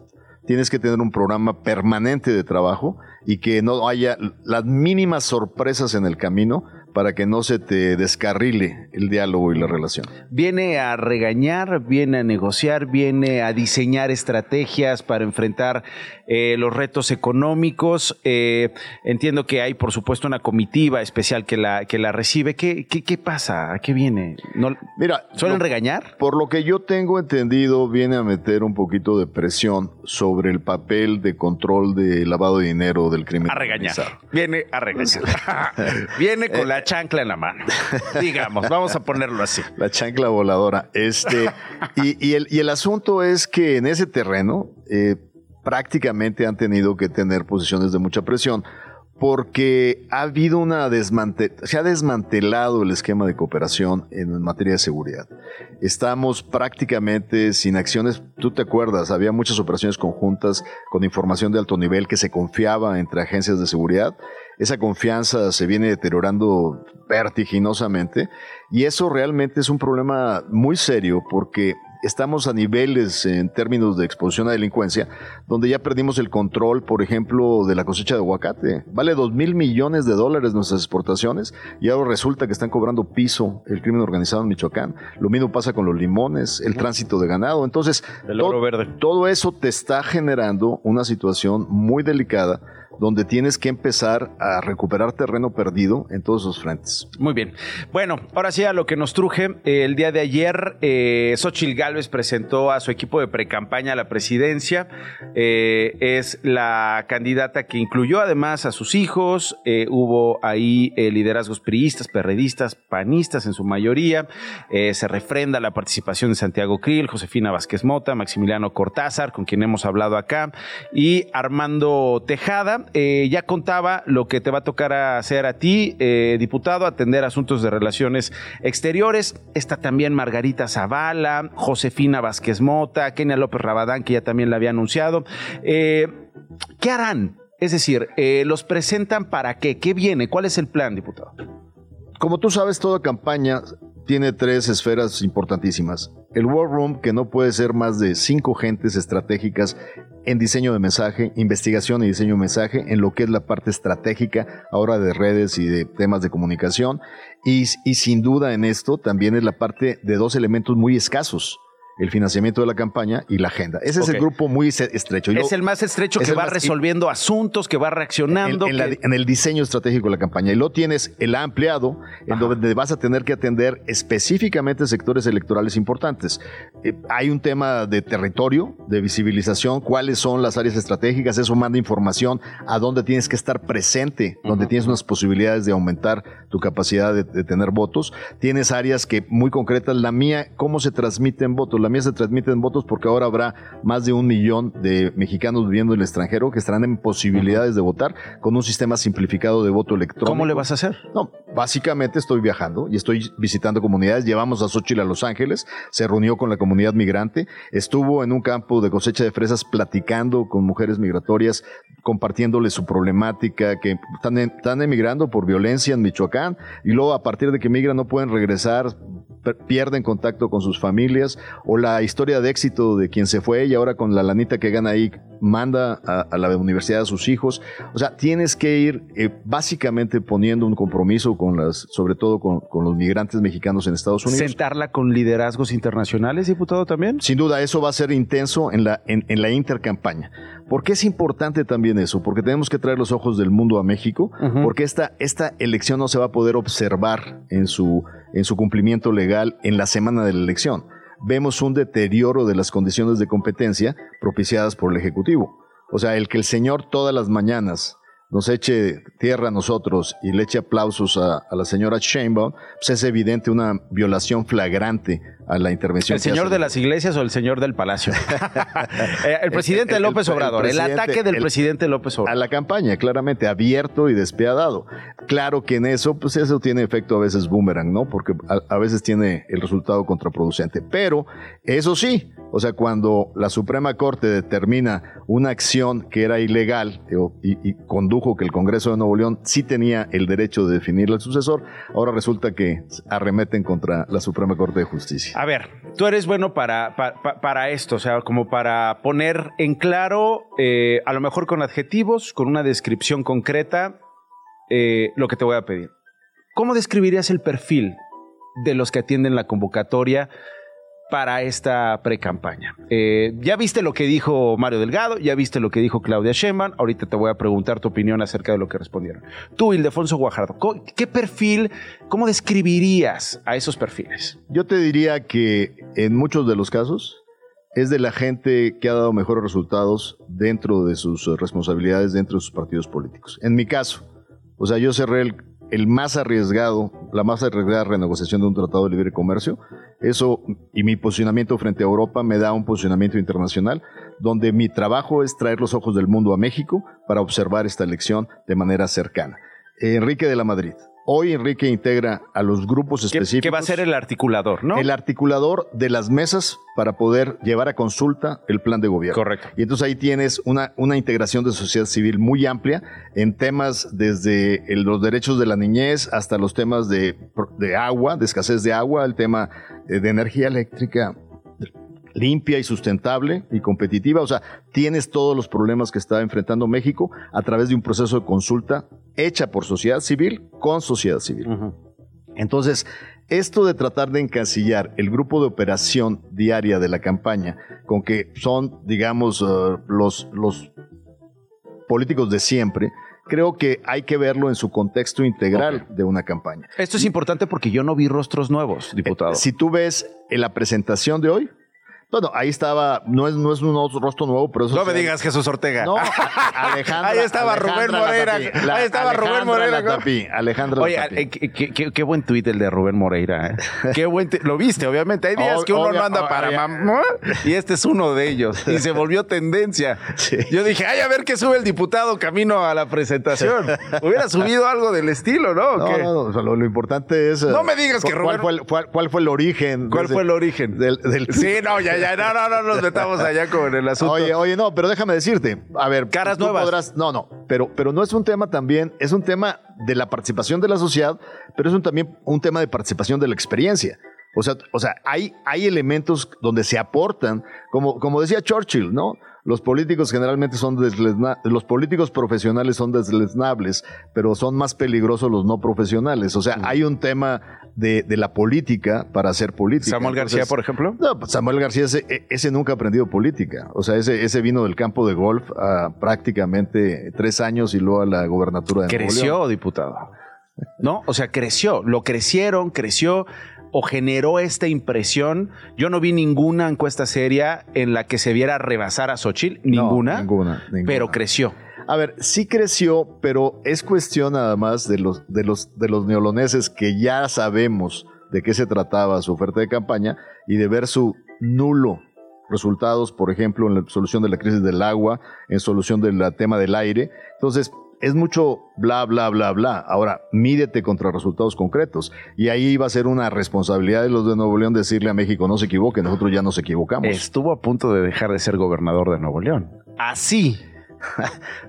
tienes que tener un programa permanente de trabajo y que no haya las mínimas sorpresas en el camino para que no se te descarrile el diálogo y la relación. Viene a regañar, viene a negociar, viene a diseñar estrategias para enfrentar eh, los retos económicos. Eh, entiendo que hay, por supuesto, una comitiva especial que la, que la recibe. ¿Qué, qué, qué pasa? ¿A qué viene? ¿No, Mira, ¿Suelen lo- regañar? Por lo que yo tengo entendido, viene a meter un poquito de presión sobre el papel de control de lavado de dinero del crimen. A regañar. Viene a regañar. viene con la chancla en la mano. Digamos, vamos a ponerlo así. La chancla voladora. Este, y, el, y el asunto es que en ese terreno eh, prácticamente han tenido que tener posiciones de mucha presión porque ha habido una se ha desmantelado el esquema de cooperación en materia de seguridad. Estamos prácticamente sin acciones. Tú te acuerdas, había muchas operaciones conjuntas con información de alto nivel que se confiaba entre agencias de seguridad. Esa confianza se viene deteriorando vertiginosamente y eso realmente es un problema muy serio porque estamos a niveles en términos de exposición a delincuencia donde ya perdimos el control, por ejemplo, de la cosecha de aguacate. Vale dos mil millones de dólares nuestras exportaciones y ahora resulta que están cobrando piso el crimen organizado en Michoacán. Lo mismo pasa con los limones, el tránsito de ganado. Entonces, El oro to- verde. todo eso te está generando una situación muy delicada donde tienes que empezar a recuperar terreno perdido en todos esos frentes. Muy bien. Bueno, ahora sí a lo que nos truje. El día de ayer, eh, Gálvez presentó a su equipo de precampaña a la presidencia. Eh, es la candidata que incluyó además a sus hijos. Eh, hubo ahí eh, liderazgos priistas, perredistas, panistas en su mayoría. Se refrenda la participación de Santiago Krill, Josefina Vázquez Mota, Maximiliano Cortázar, con quien hemos hablado acá, y Armando Tejada. Eh, ya contaba lo que te va a tocar hacer a ti, eh, diputado, atender asuntos de relaciones exteriores. Está también Margarita Zavala, Josefina Vázquez Mota, Kenia López Rabadán, que ya también la había anunciado. Eh, ¿Qué harán? Es decir, ¿los presentan para qué? ¿Qué viene? ¿Cuál es el plan, diputado? Como tú sabes, toda campaña tiene tres esferas importantísimas. El War Room, que no puede ser más de cinco gentes estratégicas en diseño de mensaje, investigación y diseño de mensaje, en lo que es la parte estratégica ahora de redes y de temas de comunicación. Y, y sin duda en esto también es la parte de dos elementos muy escasos. El financiamiento de la campaña y la agenda. Ese es el grupo muy estrecho. Yo- es el más estrecho es que va más- resolviendo asuntos, que va reaccionando. en, en la- que- en el diseño estratégico de la campaña. Y lo tienes el ampliado, en donde vas a tener que atender específicamente sectores electorales importantes. Eh, hay un tema de territorio, de visibilización, cuáles son las áreas estratégicas, eso manda información a dónde tienes que estar presente, donde tienes unas posibilidades de aumentar tu capacidad de, de tener votos. Tienes áreas que muy concretas, la mía, cómo se transmiten votos. La mía se transmiten votos porque ahora habrá más de un millón de mexicanos viviendo en el extranjero que estarán en posibilidades de votar con un sistema simplificado de voto electrónico. ¿Cómo le vas a hacer? No, básicamente estoy viajando y estoy visitando comunidades. Llevamos a Xochitl a Los Ángeles, se reunió con la comunidad migrante, estuvo en un campo de cosecha de fresas platicando con mujeres migratorias, compartiéndoles su problemática, que están, en- están emigrando por violencia en Michoacán y luego a partir de que migran no pueden regresar, pierden contacto con sus familias o la historia de éxito de quien se fue y ahora con la lanita que gana ahí manda a, a la universidad a sus hijos. O sea, tienes que ir eh, básicamente poniendo un compromiso con las, sobre todo con, con los migrantes mexicanos en Estados Unidos. ¿Sentarla con liderazgos internacionales, diputado, también? Sin duda, eso va a ser intenso en la, en, en la intercampaña. ¿Por qué es importante también eso? Porque tenemos que traer los ojos del mundo a México, porque esta, esta elección no se va a poder observar en su, en su cumplimiento legal en la semana de la elección. Vemos un deterioro de las condiciones de competencia propiciadas por el Ejecutivo. O sea, el que el señor todas las mañanas nos eche tierra a nosotros y le eche aplausos a, la señora Sheinbaum, pues es evidente una violación flagrante a la intervención. ¿El señor de las iglesias o el señor del palacio? Eh, el presidente El- el- López Obrador, el, ataque del el- presidente López Obrador. a la campaña, claramente, abierto y despiadado. Claro que en eso, pues eso tiene efecto a veces boomerang, ¿no? Porque a, a veces tiene el resultado contraproducente. Pero, eso sí, o sea, cuando la Suprema Corte determina una acción que era ilegal y, y condujo que el Congreso de Nuevo León sí tenía el derecho de definirle al sucesor, ahora resulta que arremeten contra la Suprema Corte de Justicia. A ver, tú eres bueno para, pa- pa- para esto, o sea, como para poner en claro, eh, a lo mejor con adjetivos, con una descripción concreta, eh, lo que te voy a pedir. ¿Cómo describirías el perfil de los que atienden la convocatoria para esta pre-campaña? Eh, ya viste lo que dijo Mario Delgado, ya viste lo que dijo Claudia Sheinbaum, ahorita te voy a preguntar tu opinión acerca de lo que respondieron. Tú, Ildefonso Guajardo, ¿co- ¿qué perfil, cómo describirías a esos perfiles? Yo te diría que en muchos de los casos es de la gente que ha dado mejores resultados dentro de sus responsabilidades, dentro de sus partidos políticos. En mi caso, o sea, yo cerré el, más arriesgado, la más arriesgada renegociación de un tratado de libre comercio. Eso y mi posicionamiento frente a Europa me da un posicionamiento internacional donde mi trabajo es traer los ojos del mundo a México para observar esta elección de manera cercana. Enrique de la Madrid. Hoy Enrique integra a los grupos específicos. Que va a ser el articulador, ¿no? El articulador de las mesas para poder llevar a consulta el plan de gobierno. Correcto. Y entonces ahí tienes una, una integración de sociedad civil muy amplia en temas desde el- los derechos de la niñez hasta los temas de, de agua, de escasez de agua, el tema de energía eléctrica limpia y sustentable y competitiva. O sea, tienes todos los problemas que está enfrentando México a través de un proceso de consulta hecha por sociedad civil con sociedad civil. Entonces, esto de tratar de encasillar el grupo de operación diaria de la campaña con que son, digamos, eh, los, los políticos de siempre, creo que hay que verlo en su contexto integral de una campaña. Esto es importante porque yo no vi rostros nuevos, diputado. Si tú ves en la presentación de hoy, bueno, ahí estaba, no es, no es un rostro nuevo, pero eso No me digas Jesús Ortega. No, Alejandra. Ahí estaba Alejandra Rubén Moreira. Latapí. La- Ahí estaba Rubén Moreira. Latapí, Alejandra Oye, Latapí. eh, qué, qué- qué- qué buen tuit el de Rubén Moreira. ¿eh? Qué buen. Lo viste, obviamente. Hay días Ob- que uno obvia- no anda para obvia- mamá y este es uno de ellos. Y se volvió tendencia. Yo dije, ay, a ver qué sube el diputado camino a la presentación. Hubiera subido algo del estilo, ¿no? ¿O No, no, lo, lo importante es. eh, No me digas que Rubén- ¿cuál fue, el, cuál, cuál fue el origen? ¿Cuál fue el origen? Del, del Sí, no, ya, no, no, no nos metamos allá con el asunto. Oye, oye, no, pero déjame decirte, a ver, Caras tú nuevas. podrás- no, no, pero, pero no es un tema también, es un tema de la participación de la sociedad, pero es un, también un tema de participación de la experiencia. O sea, o sea hay, hay elementos donde se aportan, como, como decía Churchill, ¿no? Los políticos generalmente son los políticos profesionales son deslesnables, pero son más peligrosos los no profesionales. O sea, hay un tema de, de la política para hacer política. Samuel García, por ejemplo. No, pues Samuel García, ese, e- ese nunca ha aprendido política. O sea, ese, ese vino del campo de golf a prácticamente tres años y luego a la gobernatura de. Creció, diputado. ¿No? O sea, creció. Lo crecieron, creció o generó esta impresión. Yo no vi ninguna encuesta seria en la que se viera rebasar a Xochitl. No, Ninguna. ninguna, ninguna. Pero creció. A ver, sí creció, pero es cuestión nada más de los, de los, de los neoloneses que ya sabemos de qué se trataba su oferta de campaña y de ver su nulo resultados, por ejemplo, en la solución de la crisis del agua, en solución del tema del aire. Entonces, es mucho bla, bla, bla, bla. Ahora, mídete contra resultados concretos. Y ahí va a ser una responsabilidad de los de Nuevo León decirle a México, no se equivoque, nosotros ya nos equivocamos. Estuvo a punto de dejar de ser gobernador de Nuevo León. Así.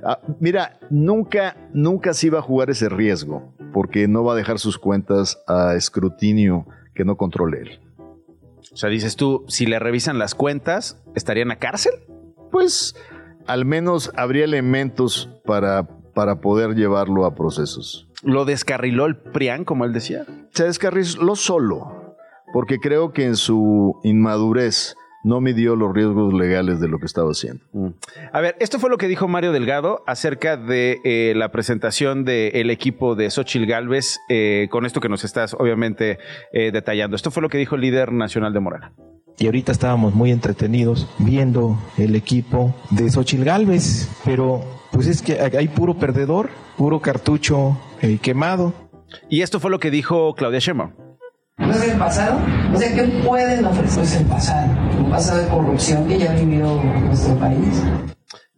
Ah, Mira, nunca, nunca se iba a jugar ese riesgo, porque no va a dejar sus cuentas a escrutinio que no controle él. O sea, dices tú, si le revisan las cuentas, ¿estaría en la cárcel? Pues al menos habría elementos para, para poder llevarlo a procesos. ¿Lo descarriló el PRIAN, como él decía? Se descarriló solo, porque creo que en su inmadurez no midió los riesgos legales de lo que estaba haciendo. A ver, esto fue lo que dijo Mario Delgado acerca de eh, la presentación del equipo de Xochil Gálvez, eh, con esto que nos estás obviamente eh, detallando. Esto fue lo que dijo el líder nacional de Morena. Y ahorita estábamos muy entretenidos viendo el equipo de Xochil Gálvez, pero pues es que hay puro perdedor, puro cartucho eh, quemado. Y esto fue lo que dijo Claudia Sheinbaum. ¿No es el pasado? O sea, ¿qué pueden ofrecer? Es el pasado. Un pasado de corrupción que ya vivió nuestro país.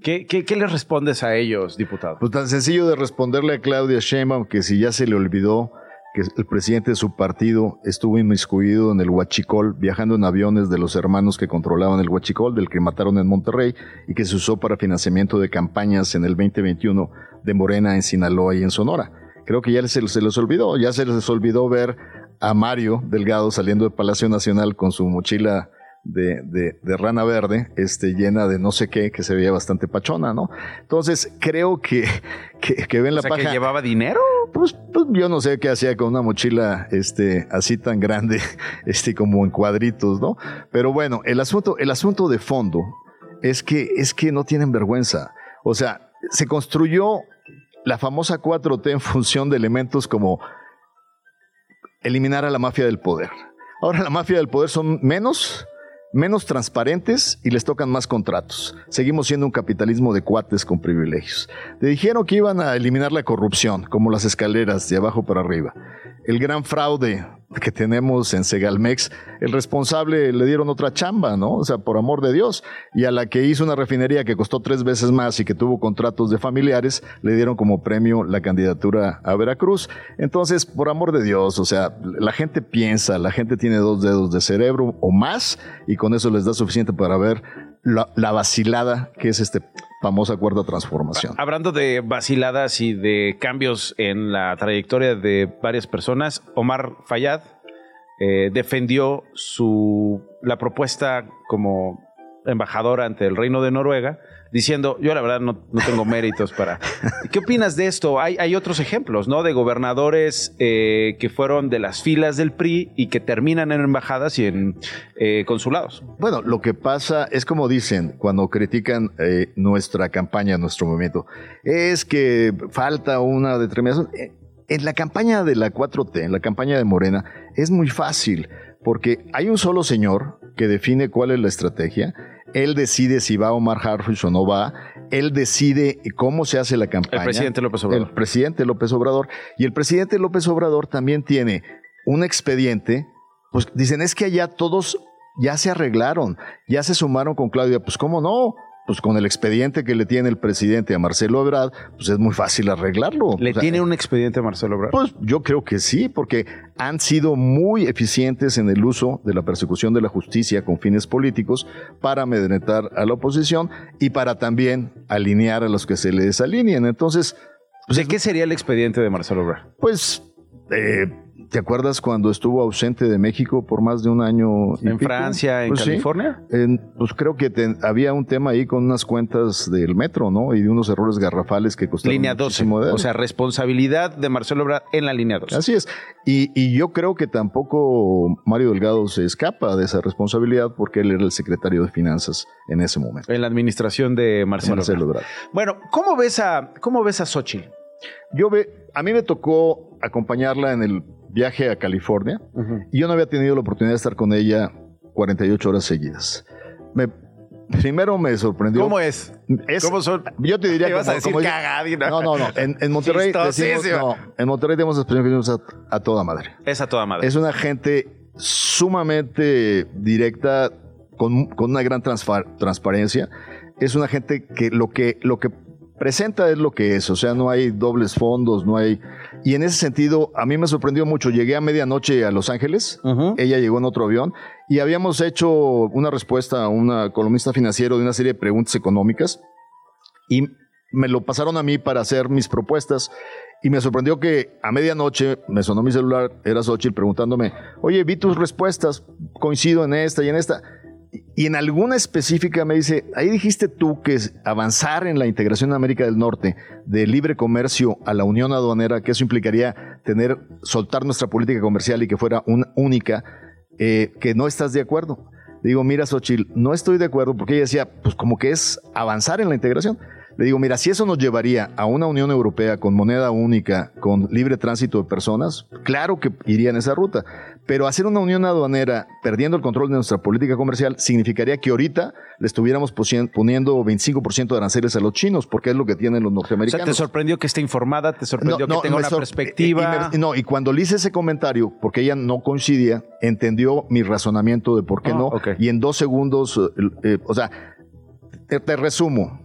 ¿Qué, qué, qué les respondes a ellos, diputado? Pues tan sencillo de responderle a Claudia Sheinbaum que si ya se le olvidó que el presidente de su partido estuvo inmiscuido en el Huachicol, viajando en aviones de los hermanos que controlaban el Huachicol, del que mataron en Monterrey y que se usó para financiamiento de campañas en el 2021 de Morena en Sinaloa y en Sonora. Creo que ya se, se les olvidó, ya se les olvidó ver a Mario Delgado saliendo del Palacio Nacional con su mochila de, de- de rana verde, este, llena de no sé qué, que se veía bastante pachona, ¿no? Entonces, creo que, que, que ven la O sea, paja. que llevaba dinero. Pues, pues yo no sé qué hacía con una mochila este, así tan grande, este, como en cuadritos, ¿no? Pero bueno, el asunto, el asunto de fondo es que, es que no tienen vergüenza. O sea, se construyó la famosa 4T en función de elementos como eliminar a la mafia del poder. Ahora la mafia del poder son menos, menos transparentes y les tocan más contratos. Seguimos siendo un capitalismo de cuates con privilegios. Le dijeron que iban a eliminar la corrupción, como las escaleras de abajo para arriba. El gran fraude que tenemos en Segalmex, el responsable le dieron otra chamba, ¿no? O sea, por amor de Dios. Y a la que hizo una refinería que costó tres veces más y que tuvo contratos de familiares, le dieron como premio la candidatura a Veracruz. Entonces, por amor de Dios, o sea, la gente piensa, la gente tiene dos dedos de cerebro o más, y con eso les da suficiente para ver la, la vacilada que es este famosa cuarta transformación. Hablando de vaciladas y de cambios en la trayectoria de varias personas, Omar Fayad eh, defendió su, la propuesta como embajador ante el Reino de Noruega, diciendo, yo la verdad no, no tengo méritos para... ¿Qué opinas de esto? Hay, hay otros ejemplos, ¿no? De gobernadores eh, que fueron de las filas del PRI y que terminan en embajadas y en eh, consulados. Bueno, lo que pasa es como dicen cuando critican eh, nuestra campaña, nuestro movimiento, es que falta una determinación. En la campaña de la 4T, en la campaña de Morena, es muy fácil, porque hay un solo señor que define cuál es la estrategia, él decide si va Omar Harfuch o no va, él decide cómo se hace la campaña. El presidente López Obrador. El presidente López Obrador. Y el presidente López Obrador también tiene un expediente, pues dicen, es que allá todos ya se arreglaron, ya se sumaron con Claudia, pues cómo no, pues con el expediente que le tiene el presidente a Marcelo Ebrard, pues es muy fácil arreglarlo. ¿Le O sea, tiene un expediente a Marcelo Ebrard? Pues yo creo que sí, porque han sido muy eficientes en el uso de la persecución de la justicia con fines políticos para amedrentar a la oposición y para también alinear a los que se les desalineen. Entonces, ¿de qué sería el expediente de Marcelo Ebrard? Pues, eh, ¿te acuerdas cuando estuvo ausente de México por más de un año? ¿En pico? Francia, en Pues sí. California? En- pues creo que te- había un tema ahí con unas cuentas del metro, ¿no? Y de unos errores garrafales que costaron Línea 12. muchísimo de O sea, responsabilidad de Marcelo Ebrard en la línea 12. Así es. Y, y yo creo que tampoco Mario Delgado se escapa de esa responsabilidad porque él era el secretario de Finanzas en ese momento. En la administración de Marcelo, Marcelo Ebrard. Ebrard. Bueno, ¿cómo ves a, cómo ves a Xochitl? Yo ve, a mí me tocó acompañarla en el viaje a California y yo no había tenido la oportunidad de estar con ella 48 horas seguidas. Me, primero me sorprendió. ¿Cómo es? Es- ¿Cómo son? Yo te diría a decir cagadina. No, no, no. En, en Monterrey decimos, no, en Monterrey tenemos la expresión que decimos a, a toda madre. Es a toda madre. Es una gente sumamente directa, con, con una gran transparencia. Es una gente que lo que lo que presenta es lo que es, o sea, no hay dobles fondos, no hay... Y en ese sentido, a mí me sorprendió mucho. Llegué a medianoche a Los Ángeles, ella llegó en otro avión, y habíamos hecho una respuesta a una columnista financiero de una serie de preguntas económicas, y me lo pasaron a mí para hacer mis propuestas. Y me sorprendió que a medianoche me sonó mi celular, era Xochitl preguntándome, oye, vi tus respuestas, coincido en esta y en esta. Y en alguna específica me dice, ahí dijiste tú que avanzar en la integración en América del Norte de libre comercio a la unión aduanera, que eso implicaría tener, soltar nuestra política comercial y que fuera una única, eh, que no estás de acuerdo. Digo, mira, Xochitl, no estoy de acuerdo porque ella decía, pues como que es avanzar en la integración. Le digo, mira, si eso nos llevaría a una Unión Europea con moneda única, con libre tránsito de personas, claro que iría en esa ruta. Pero hacer una unión aduanera perdiendo el control de nuestra política comercial significaría que ahorita le estuviéramos poniendo 25% de aranceles a los chinos, porque es lo que tienen los O sea, norteamericanos. ¿te sorprendió que esté informada? ¿Te sorprendió No, no, que tenga una sor- perspectiva? y- y me- no, y cuando le hice ese comentario, porque ella no coincidía, entendió mi razonamiento de por qué Ah, no. Y en dos segundos, eh, eh, o sea, te, te resumo.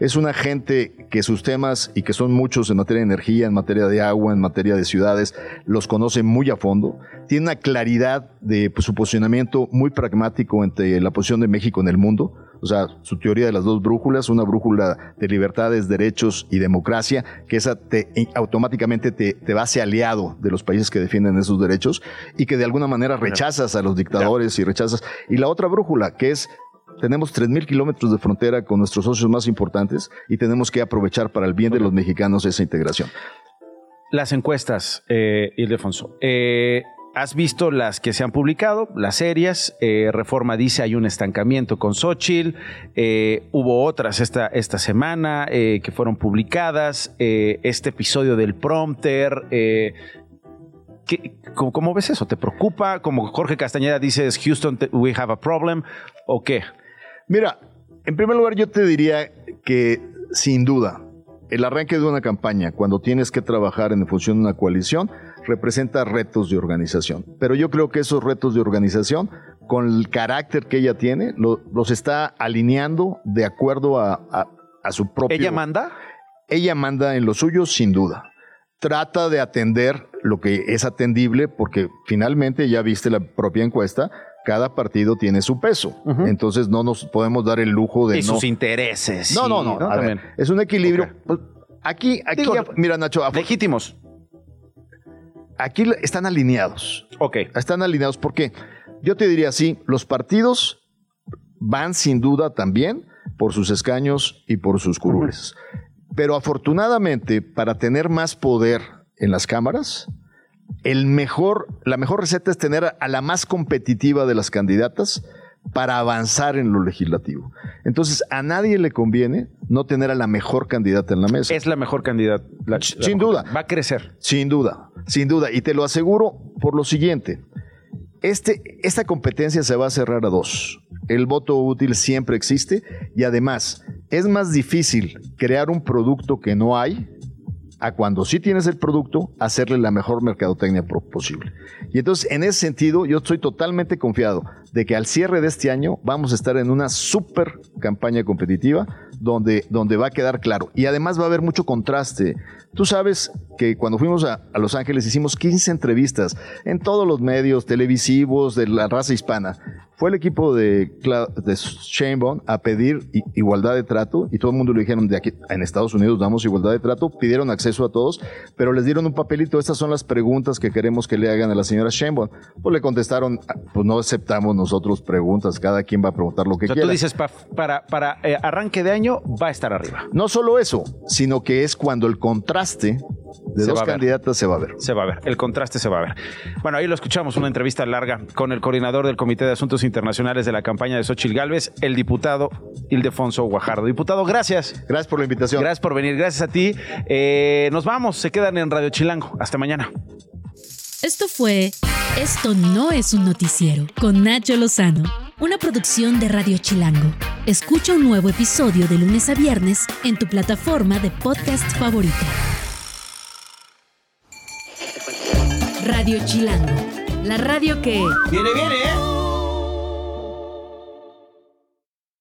Es una gente que sus temas, y que son muchos en materia de energía, en materia de agua, en materia de ciudades, los conoce muy a fondo. Tiene una claridad de pues, su posicionamiento muy pragmático entre la posición de México en el mundo. O sea, su teoría de las dos brújulas, una brújula de libertades, derechos y democracia, que esa te, automáticamente te, te hace aliado de los países que defienden esos derechos y que de alguna manera rechazas a los dictadores y rechazas. Y la otra brújula, que es tenemos 3.000 kilómetros de frontera con nuestros socios más importantes y tenemos que aprovechar para el bien de los mexicanos esa integración. Las encuestas, eh, Ildefonso. Eh, Has visto las que se han publicado, las serias. Eh, Reforma dice hay un estancamiento con Xochitl. Eh, hubo otras esta, esta semana que fueron publicadas. Este episodio del prompter. eh, ¿qué- cómo, cómo ves eso? ¿Te preocupa? Como Jorge Castañeda dice, ¿es Houston, we have a problem? ¿O qué? Mira, en primer lugar yo te diría que sin duda el arranque de una campaña cuando tienes que trabajar en función de una coalición representa retos de organización. Pero yo creo que esos retos de organización, con el carácter que ella tiene, lo- los está alineando de acuerdo a, a- a su propio... ¿Ella manda? Ella manda en lo suyo, sin duda. Trata de atender lo que es atendible, porque finalmente ya viste la propia encuesta, cada partido tiene su peso. Entonces no nos podemos dar el lujo de Y no... sus intereses. No, no, no. ver, También. es un equilibrio. Pues, Aquí, aquí, Digo, ya- mira, Nacho. Legítimos. Aquí están alineados. Ok. Están alineados porque yo te diría así: los partidos van sin duda también por sus escaños y por sus curules. Pero afortunadamente, para tener más poder en las cámaras, el mejor, la mejor receta es tener a la más competitiva de las candidatas para avanzar en lo legislativo. Entonces, a nadie le conviene no tener a la mejor candidata en la mesa. Es la mejor candidata. la- la Sin mejor. duda. Va a crecer. Sin duda, sin duda. Y te lo aseguro por lo siguiente. Este, esta competencia se va a cerrar a dos. El voto útil siempre existe y además es más difícil crear un producto que no hay a cuando sí tienes el producto, hacerle la mejor mercadotecnia posible. Y entonces, en ese sentido, yo estoy totalmente confiado de que al cierre de este año vamos a estar en una super campaña competitiva donde, donde va a quedar claro. Y además va a haber mucho contraste. Tú sabes que cuando fuimos a, a Los Ángeles hicimos 15 entrevistas en todos los medios televisivos de la raza hispana. Fue el equipo de, Cla- de Sheinbaum a pedir igualdad de trato y todo el mundo le dijeron de aquí en Estados Unidos damos igualdad de trato, pidieron acceso a todos, pero les dieron un papelito, estas son las preguntas que queremos que le hagan a la señora Sheinbaum. Pues le contestaron, "Ah, pues no aceptamos nosotros preguntas, cada quien va a preguntar lo que O sea, quiera. tú dices, pa- para, para eh, arranque de año va a estar arriba. No solo eso, sino que es cuando el contraste de Se dos candidatas se va a ver. Se va a ver, el contraste se va a ver. Bueno, ahí lo escuchamos, una entrevista larga con el coordinador del Comité de Asuntos Internacionales de la campaña de Xochitl Galvez, el diputado Ildefonso Guajardo. Diputado, gracias. Gracias por la invitación. Gracias por venir, gracias a ti. Eh, nos vamos, se quedan en Radio Chilango. Hasta mañana. Esto fue Esto no es un noticiero con Nacho Lozano, una producción de Radio Chilango. Escucha un nuevo episodio de lunes a viernes en tu plataforma de podcast favorita. Radio Chilango, la radio que... Viene, viene, ¿eh?